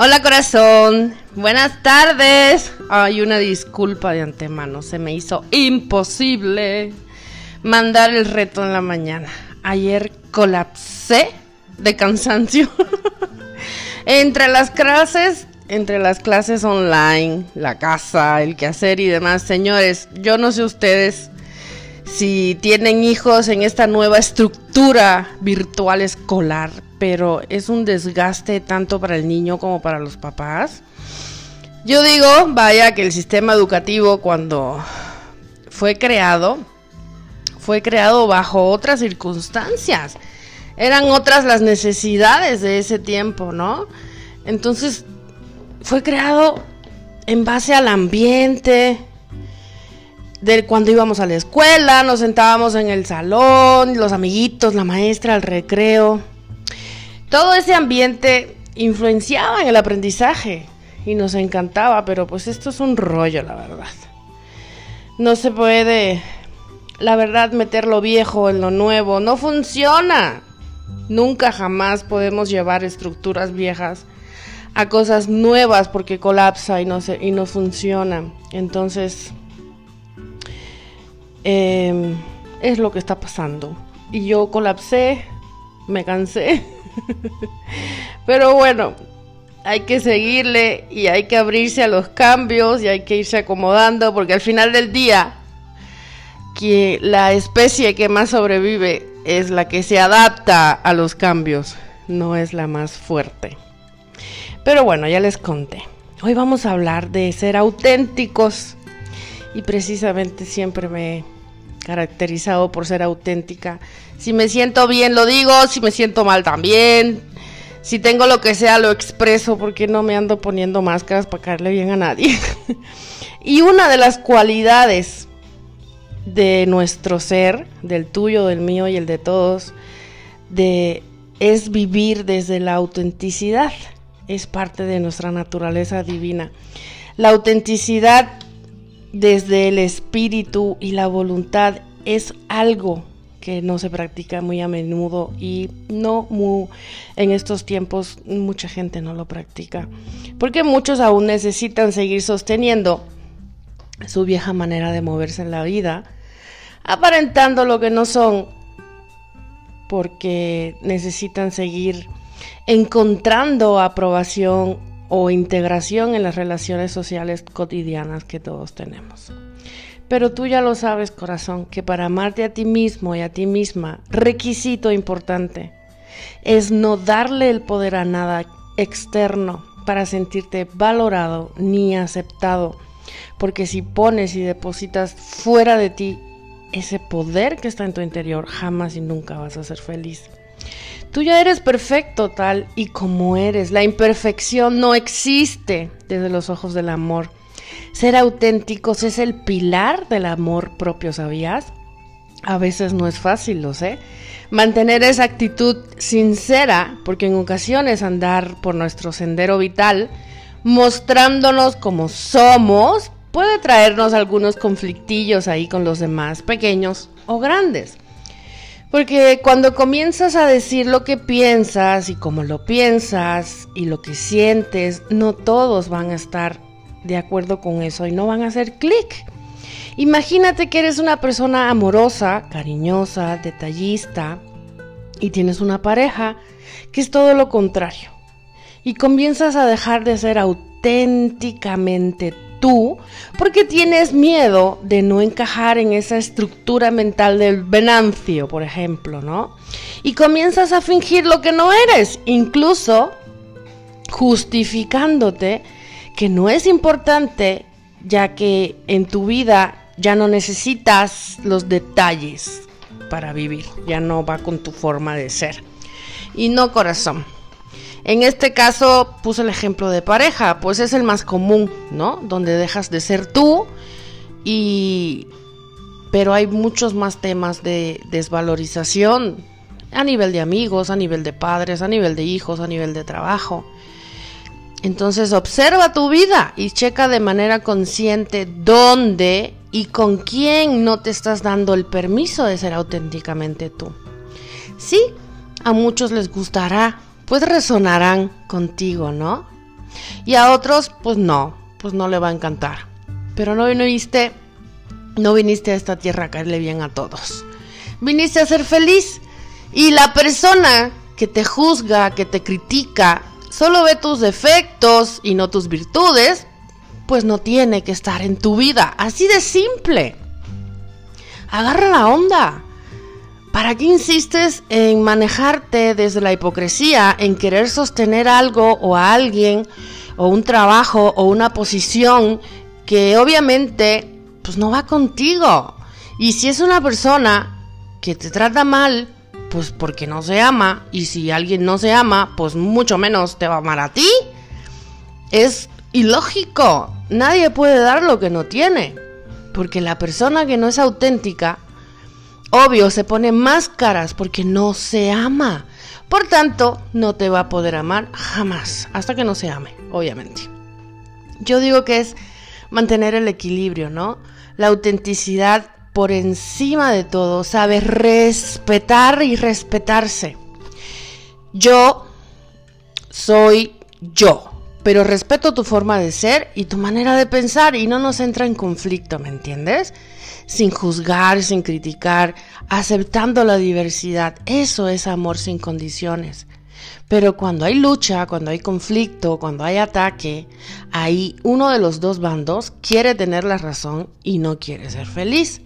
Hola corazón, buenas tardes. Hay una disculpa de antemano, se me hizo imposible mandar el reto en la mañana. Ayer colapsé de cansancio. entre las clases, entre las clases online, la casa, el quehacer y demás, señores, yo no sé ustedes si tienen hijos en esta nueva estructura virtual escolar, pero es un desgaste tanto para el niño como para los papás. Yo digo, vaya que el sistema educativo cuando fue creado, fue creado bajo otras circunstancias. Eran otras las necesidades de ese tiempo, ¿no? Entonces, fue creado en base al ambiente, de cuando íbamos a la escuela, nos sentábamos en el salón, los amiguitos, la maestra, el recreo. Todo ese ambiente influenciaba en el aprendizaje y nos encantaba, pero pues esto es un rollo, la verdad. No se puede, la verdad, meter lo viejo en lo nuevo. No funciona. Nunca jamás podemos llevar estructuras viejas a cosas nuevas porque colapsa y no, se, y no funciona. Entonces, Em, es lo que está pasando. Y yo colapsé, me cansé. Pero bueno, hay que seguirle y hay que abrirse a los cambios y hay que irse acomodando porque al final del día que la especie que más sobrevive es la que se adapta a los cambios, no es la más fuerte. Pero bueno, ya les conté. Hoy vamos a hablar de ser auténticos y precisamente siempre me caracterizado por ser auténtica. Si me siento bien lo digo, si me siento mal también. Si tengo lo que sea lo expreso porque no me ando poniendo máscaras para caerle bien a nadie. y una de las cualidades de nuestro ser, del tuyo, del mío y el de todos, de es vivir desde la autenticidad. Es parte de nuestra naturaleza divina. La autenticidad desde el espíritu y la voluntad es algo que no se practica muy a menudo y no muy, en estos tiempos mucha gente no lo practica porque muchos aún necesitan seguir sosteniendo su vieja manera de moverse en la vida aparentando lo que no son porque necesitan seguir encontrando aprobación o integración en las relaciones sociales cotidianas que todos tenemos. Pero tú ya lo sabes, corazón, que para amarte a ti mismo y a ti misma, requisito importante es no darle el poder a nada externo para sentirte valorado ni aceptado. Porque si pones y depositas fuera de ti ese poder que está en tu interior, jamás y nunca vas a ser feliz. Tú ya eres perfecto tal y como eres. La imperfección no existe desde los ojos del amor. Ser auténticos es el pilar del amor propio, ¿sabías? A veces no es fácil, lo sé. Mantener esa actitud sincera, porque en ocasiones andar por nuestro sendero vital, mostrándonos como somos, puede traernos algunos conflictillos ahí con los demás, pequeños o grandes. Porque cuando comienzas a decir lo que piensas y cómo lo piensas y lo que sientes, no todos van a estar de acuerdo con eso y no van a hacer clic. Imagínate que eres una persona amorosa, cariñosa, detallista y tienes una pareja que es todo lo contrario. Y comienzas a dejar de ser auténticamente tú porque tienes miedo de no encajar en esa estructura mental del Venancio, por ejemplo, ¿no? Y comienzas a fingir lo que no eres, incluso justificándote que no es importante ya que en tu vida ya no necesitas los detalles para vivir, ya no va con tu forma de ser. Y no corazón, en este caso puse el ejemplo de pareja, pues es el más común, ¿no? Donde dejas de ser tú y... Pero hay muchos más temas de desvalorización a nivel de amigos, a nivel de padres, a nivel de hijos, a nivel de trabajo. Entonces observa tu vida y checa de manera consciente dónde y con quién no te estás dando el permiso de ser auténticamente tú. Sí, a muchos les gustará pues resonarán contigo, ¿no? Y a otros, pues no, pues no le va a encantar. Pero no viniste, no viniste a esta tierra a caerle bien a todos. Viniste a ser feliz. Y la persona que te juzga, que te critica, solo ve tus defectos y no tus virtudes, pues no tiene que estar en tu vida. Así de simple. Agarra la onda. ¿Para qué insistes en manejarte desde la hipocresía, en querer sostener algo o a alguien, o un trabajo o una posición que obviamente pues no va contigo? Y si es una persona que te trata mal, pues porque no se ama, y si alguien no se ama, pues mucho menos te va a amar a ti. Es ilógico. Nadie puede dar lo que no tiene. Porque la persona que no es auténtica, obvio, se pone máscaras porque no se ama. Por tanto, no te va a poder amar jamás, hasta que no se ame, obviamente. Yo digo que es mantener el equilibrio, ¿no? La autenticidad por encima de todo, sabe respetar y respetarse. Yo soy yo, pero respeto tu forma de ser y tu manera de pensar y no nos entra en conflicto, ¿me entiendes? Sin juzgar, sin criticar, aceptando la diversidad. Eso es amor sin condiciones. Pero cuando hay lucha, cuando hay conflicto, cuando hay ataque, ahí uno de los dos bandos quiere tener la razón y no quiere ser feliz.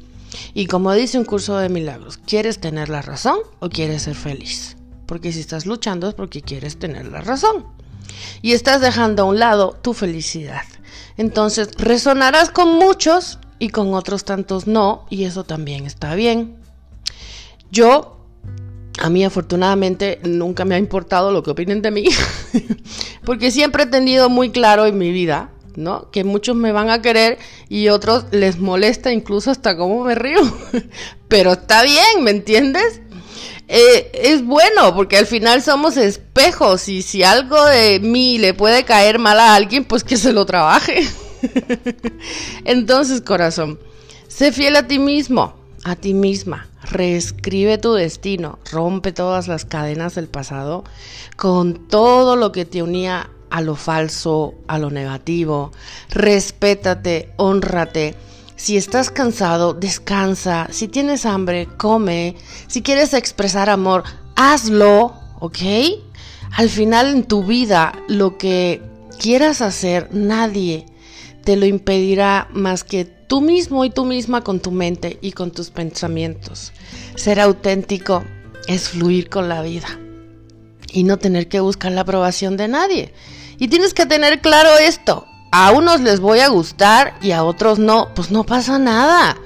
Y como dice un curso de milagros, ¿quieres tener la razón o quieres ser feliz? Porque si estás luchando es porque quieres tener la razón. Y estás dejando a un lado tu felicidad. Entonces resonarás con muchos y con otros tantos no, y eso también está bien. Yo, a mí afortunadamente, nunca me ha importado lo que opinen de mí, porque siempre he tenido muy claro en mi vida ¿no? Que muchos me van a querer y otros les molesta incluso hasta cómo me río. Pero está bien, ¿me entiendes? Eh, es bueno porque al final somos espejos y si algo de mí le puede caer mal a alguien, pues que se lo trabaje. Entonces, corazón, sé fiel a ti mismo, a ti misma. Reescribe tu destino, rompe todas las cadenas del pasado con todo lo que te unía a lo falso, a lo negativo. Respétate, honrate. Si estás cansado, descansa. Si tienes hambre, come. Si quieres expresar amor, hazlo, ¿ok? Al final en tu vida, lo que quieras hacer, nadie te lo impedirá más que tú mismo y tú misma con tu mente y con tus pensamientos. Ser auténtico es fluir con la vida y no tener que buscar la aprobación de nadie. Y tienes que tener claro esto. A unos les voy a gustar y a otros no. Pues no pasa nada.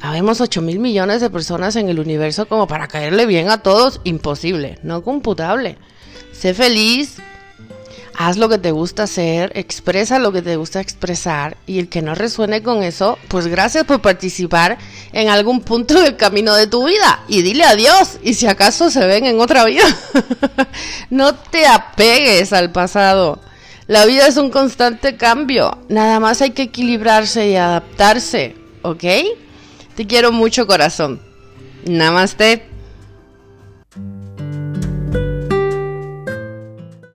Habemos 8 mil millones de personas en el universo como para caerle bien a todos. Imposible, no computable. Sé feliz, haz lo que te gusta hacer, expresa lo que te gusta expresar y el que no resuene con eso, pues gracias por participar en algún punto del camino de tu vida y dile adiós y si acaso se ven en otra vida. no te apegues al pasado. La vida es un constante cambio. Nada más hay que equilibrarse y adaptarse, ¿ok? Te quiero mucho corazón. Namaste.